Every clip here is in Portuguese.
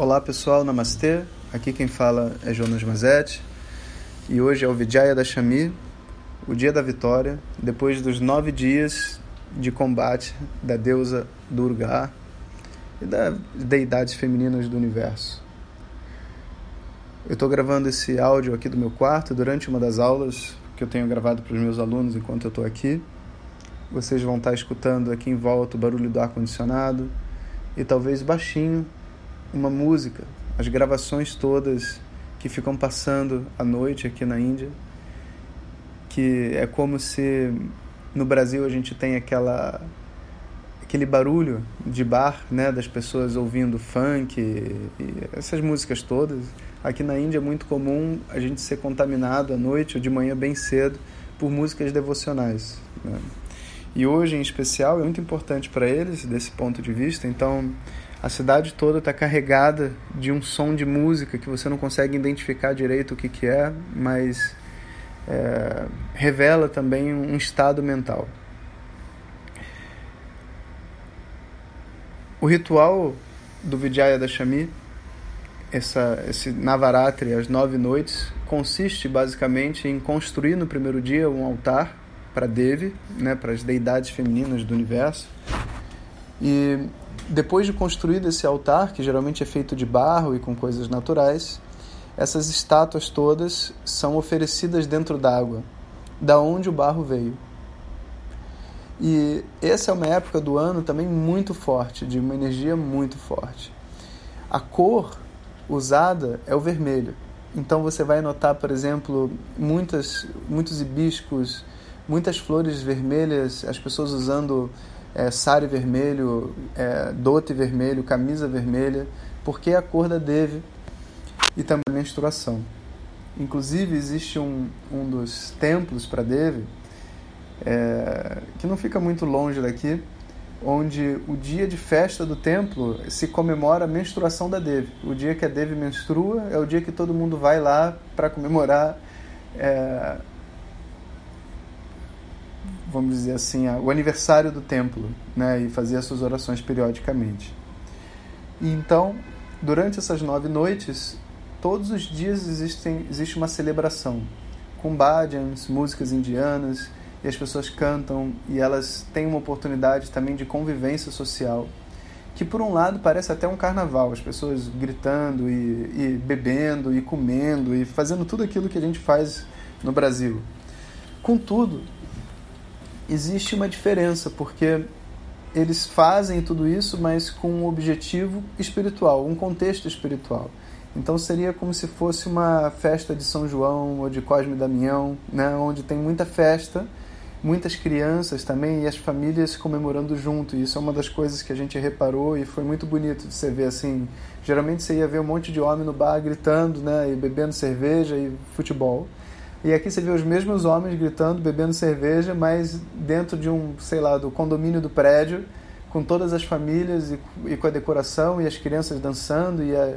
Olá pessoal, namastê. Aqui quem fala é Jonas Mazetti e hoje é o Vijaya da Shami, o dia da vitória, depois dos nove dias de combate da deusa Durga e das deidades femininas do universo. Eu estou gravando esse áudio aqui do meu quarto durante uma das aulas que eu tenho gravado para os meus alunos enquanto eu estou aqui. Vocês vão estar escutando aqui em volta o barulho do ar-condicionado e talvez baixinho uma música, as gravações todas que ficam passando à noite aqui na Índia, que é como se no Brasil a gente tem aquela aquele barulho de bar, né, das pessoas ouvindo funk e, essas músicas todas. Aqui na Índia é muito comum a gente ser contaminado à noite ou de manhã bem cedo por músicas devocionais. Né? E hoje, em especial, é muito importante para eles desse ponto de vista. Então, a cidade toda está carregada de um som de música que você não consegue identificar direito o que, que é, mas é, revela também um estado mental. O ritual do Vijaya Dashami, essa, esse Navaratri, as nove noites, consiste basicamente em construir no primeiro dia um altar para Devi, né, para as deidades femininas do universo. E depois de construído esse altar, que geralmente é feito de barro e com coisas naturais, essas estátuas todas são oferecidas dentro d'água, da onde o barro veio. E essa é uma época do ano também muito forte, de uma energia muito forte. A cor usada é o vermelho. Então você vai notar, por exemplo, muitas, muitos hibiscos, muitas flores vermelhas, as pessoas usando é, sari vermelho, é, dote vermelho, camisa vermelha, porque é a cor da Devi e também a menstruação. Inclusive, existe um, um dos templos para Devi, é, que não fica muito longe daqui, onde o dia de festa do templo se comemora a menstruação da Devi. O dia que a Devi menstrua é o dia que todo mundo vai lá para comemorar é, vamos dizer assim, o aniversário do templo, né, e fazia suas orações periodicamente. E então, durante essas nove noites, todos os dias existem, existe uma celebração com bhajans, músicas indianas, e as pessoas cantam e elas têm uma oportunidade também de convivência social, que por um lado parece até um carnaval, as pessoas gritando e, e bebendo e comendo e fazendo tudo aquilo que a gente faz no Brasil. Contudo, existe uma diferença, porque eles fazem tudo isso, mas com um objetivo espiritual, um contexto espiritual. Então seria como se fosse uma festa de São João ou de Cosme e Damião, né, onde tem muita festa, muitas crianças também e as famílias comemorando junto. E isso é uma das coisas que a gente reparou e foi muito bonito de você ver assim. Geralmente você ia ver um monte de homem no bar gritando, né, e bebendo cerveja e futebol. E aqui você vê os mesmos homens gritando, bebendo cerveja, mas dentro de um, sei lá, do condomínio do prédio, com todas as famílias e, e com a decoração e as crianças dançando e, a,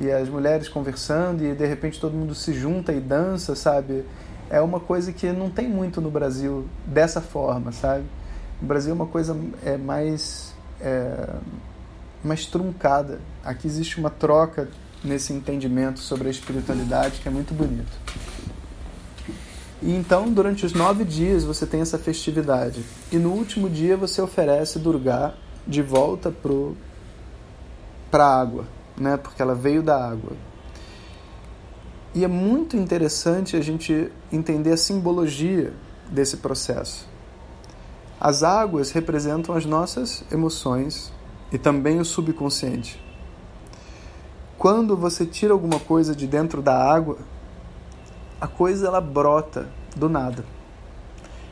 e as mulheres conversando e de repente todo mundo se junta e dança, sabe? É uma coisa que não tem muito no Brasil dessa forma, sabe? No Brasil é uma coisa é mais é, mais truncada. Aqui existe uma troca nesse entendimento sobre a espiritualidade que é muito bonito. E então, durante os nove dias, você tem essa festividade. E no último dia, você oferece Durga de volta para a água, né? porque ela veio da água. E é muito interessante a gente entender a simbologia desse processo. As águas representam as nossas emoções e também o subconsciente. Quando você tira alguma coisa de dentro da água, a coisa ela brota do nada.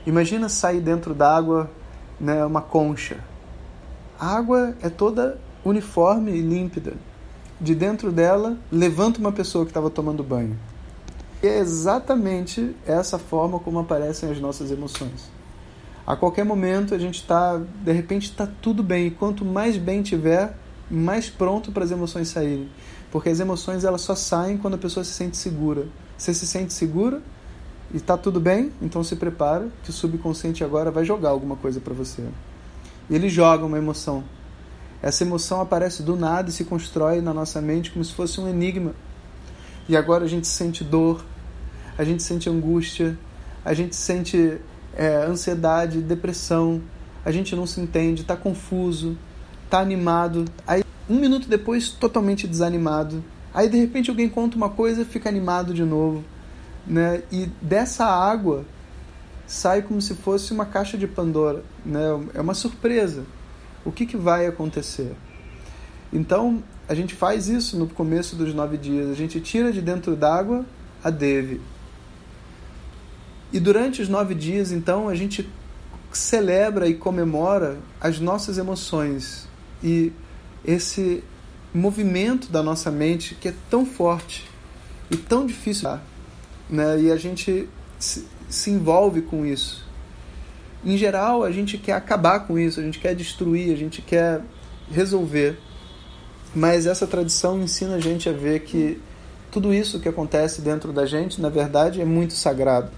Imagina sair dentro d'água, né, uma concha. A água é toda uniforme e límpida. De dentro dela levanta uma pessoa que estava tomando banho. E é exatamente essa forma como aparecem as nossas emoções. A qualquer momento a gente está, de repente está tudo bem. E quanto mais bem tiver, mais pronto para as emoções saírem. Porque as emoções elas só saem quando a pessoa se sente segura. Você se sente segura e está tudo bem, então se prepara que o subconsciente agora vai jogar alguma coisa para você. E ele joga uma emoção. Essa emoção aparece do nada e se constrói na nossa mente como se fosse um enigma. E agora a gente sente dor, a gente sente angústia, a gente sente é, ansiedade, depressão, a gente não se entende, está confuso, está animado. Aí, um minuto depois, totalmente desanimado. Aí, de repente, alguém conta uma coisa fica animado de novo. Né? E dessa água sai como se fosse uma caixa de Pandora. Né? É uma surpresa. O que, que vai acontecer? Então, a gente faz isso no começo dos nove dias. A gente tira de dentro d'água a Devi. E durante os nove dias, então, a gente celebra e comemora as nossas emoções e esse movimento da nossa mente que é tão forte e tão difícil, né? E a gente se, se envolve com isso. Em geral, a gente quer acabar com isso, a gente quer destruir, a gente quer resolver. Mas essa tradição ensina a gente a ver que tudo isso que acontece dentro da gente, na verdade, é muito sagrado.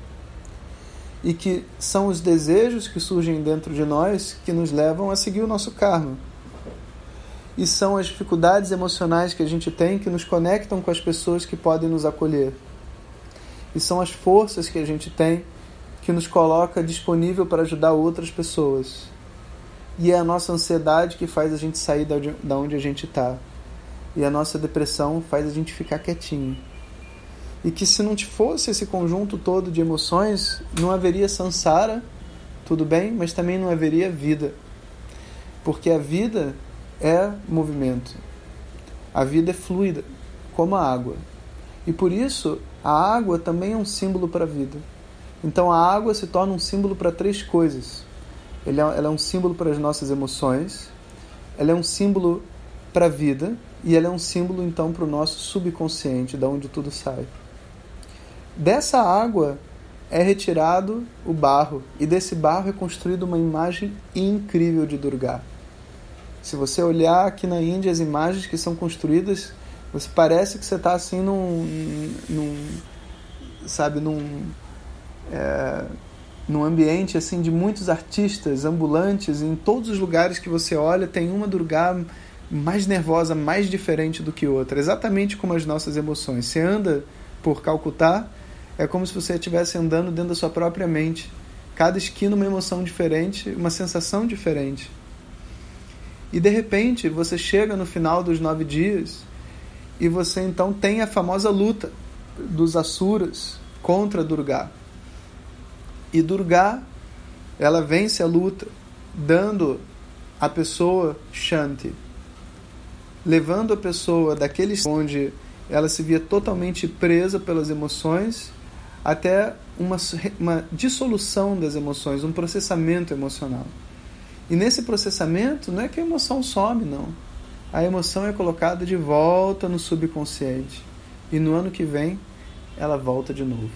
E que são os desejos que surgem dentro de nós que nos levam a seguir o nosso karma. E são as dificuldades emocionais que a gente tem que nos conectam com as pessoas que podem nos acolher. E são as forças que a gente tem que nos coloca disponível para ajudar outras pessoas. E é a nossa ansiedade que faz a gente sair da onde a gente está. E a nossa depressão faz a gente ficar quietinho. E que se não fosse esse conjunto todo de emoções, não haveria sansara, tudo bem, mas também não haveria vida. Porque a vida é movimento. A vida é fluida, como a água. E por isso, a água também é um símbolo para a vida. Então a água se torna um símbolo para três coisas. Ela é um símbolo para as nossas emoções, ela é um símbolo para a vida e ela é um símbolo então para o nosso subconsciente, da onde tudo sai. Dessa água é retirado o barro e desse barro é construída uma imagem incrível de Durga. Se você olhar aqui na Índia as imagens que são construídas, você parece que você está assim num, num, sabe, num é, num ambiente assim de muitos artistas ambulantes. Em todos os lugares que você olha tem uma Durga mais nervosa, mais diferente do que outra, exatamente como as nossas emoções. Você anda por Calcutá, é como se você estivesse andando dentro da sua própria mente. Cada esquina uma emoção diferente, uma sensação diferente. E de repente você chega no final dos nove dias e você então tem a famosa luta dos Asuras contra Durga. E Durga, ela vence a luta, dando à pessoa Shanti, levando a pessoa daquele onde ela se via totalmente presa pelas emoções até uma, uma dissolução das emoções, um processamento emocional. E nesse processamento não é que a emoção some, não. A emoção é colocada de volta no subconsciente. E no ano que vem ela volta de novo.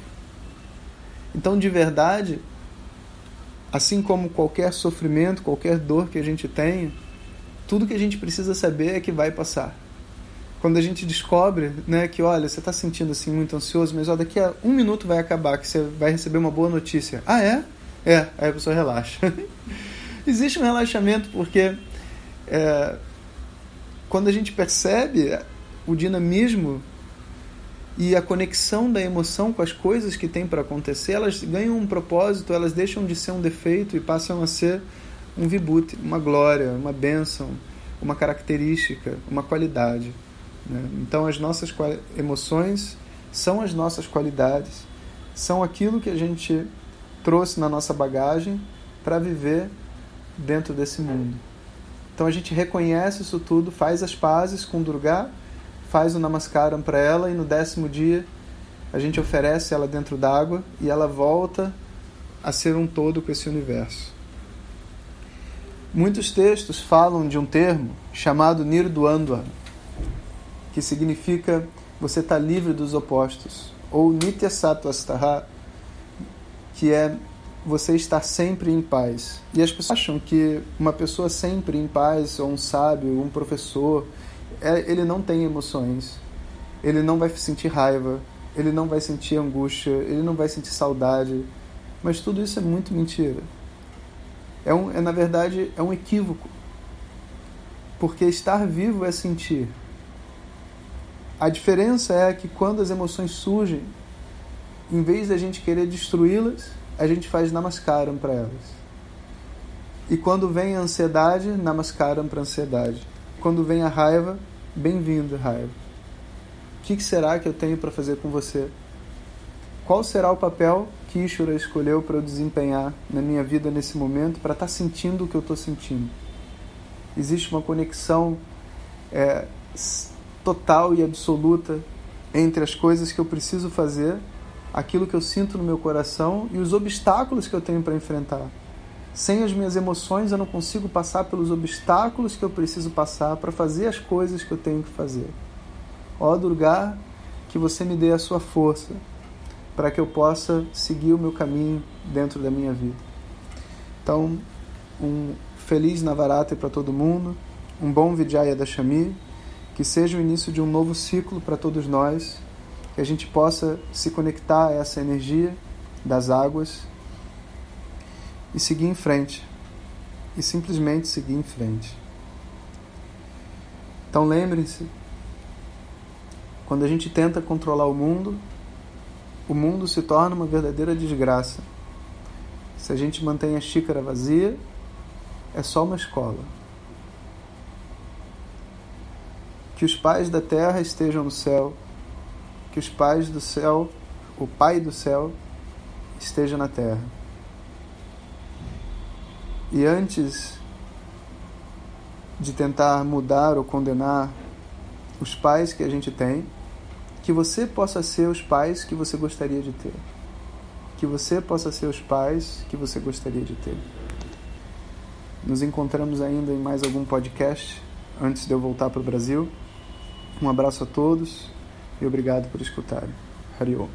Então, de verdade, assim como qualquer sofrimento, qualquer dor que a gente tenha, tudo que a gente precisa saber é que vai passar. Quando a gente descobre né, que, olha, você está sentindo assim muito ansioso, mas ó, daqui a um minuto vai acabar, que você vai receber uma boa notícia. Ah, é? É, aí a pessoa relaxa. Existe um relaxamento porque é, quando a gente percebe o dinamismo e a conexão da emoção com as coisas que tem para acontecer, elas ganham um propósito, elas deixam de ser um defeito e passam a ser um vibute, uma glória, uma bênção, uma característica, uma qualidade. Né? Então, as nossas emoções são as nossas qualidades, são aquilo que a gente trouxe na nossa bagagem para viver dentro desse mundo. Então a gente reconhece isso tudo, faz as pazes com Durga, faz o namaskaram para ela e no décimo dia a gente oferece ela dentro d'água e ela volta a ser um todo com esse universo. Muitos textos falam de um termo chamado Nirdwandwa, que significa você está livre dos opostos, ou Nitya Sattvastaha, que é você estar sempre em paz. E as pessoas acham que uma pessoa sempre em paz, ou um sábio, um professor, é, ele não tem emoções. Ele não vai sentir raiva, ele não vai sentir angústia, ele não vai sentir saudade. Mas tudo isso é muito mentira. É, um, é na verdade é um equívoco. Porque estar vivo é sentir. A diferença é que quando as emoções surgem, em vez da gente querer destruí-las, a gente faz namaskaram para elas. E quando vem a ansiedade, namaskaram para ansiedade. Quando vem a raiva, bem-vindo, raiva. O que será que eu tenho para fazer com você? Qual será o papel que Ishura escolheu para eu desempenhar na minha vida nesse momento para estar tá sentindo o que eu estou sentindo? Existe uma conexão é, total e absoluta entre as coisas que eu preciso fazer, aquilo que eu sinto no meu coração e os obstáculos que eu tenho para enfrentar. Sem as minhas emoções, eu não consigo passar pelos obstáculos que eu preciso passar para fazer as coisas que eu tenho que fazer. Ó Durga, que você me dê a sua força para que eu possa seguir o meu caminho dentro da minha vida. Então, um feliz Navaratri para todo mundo, um bom Vijaya Dashami, que seja o início de um novo ciclo para todos nós, que a gente possa se conectar a essa energia das águas e seguir em frente. E simplesmente seguir em frente. Então lembrem-se, quando a gente tenta controlar o mundo, o mundo se torna uma verdadeira desgraça. Se a gente mantém a xícara vazia, é só uma escola. Que os pais da terra estejam no céu, que os pais do céu, o Pai do céu, esteja na terra. E antes de tentar mudar ou condenar os pais que a gente tem, que você possa ser os pais que você gostaria de ter. Que você possa ser os pais que você gostaria de ter. Nos encontramos ainda em mais algum podcast antes de eu voltar para o Brasil. Um abraço a todos e obrigado por escutarem. Hariom.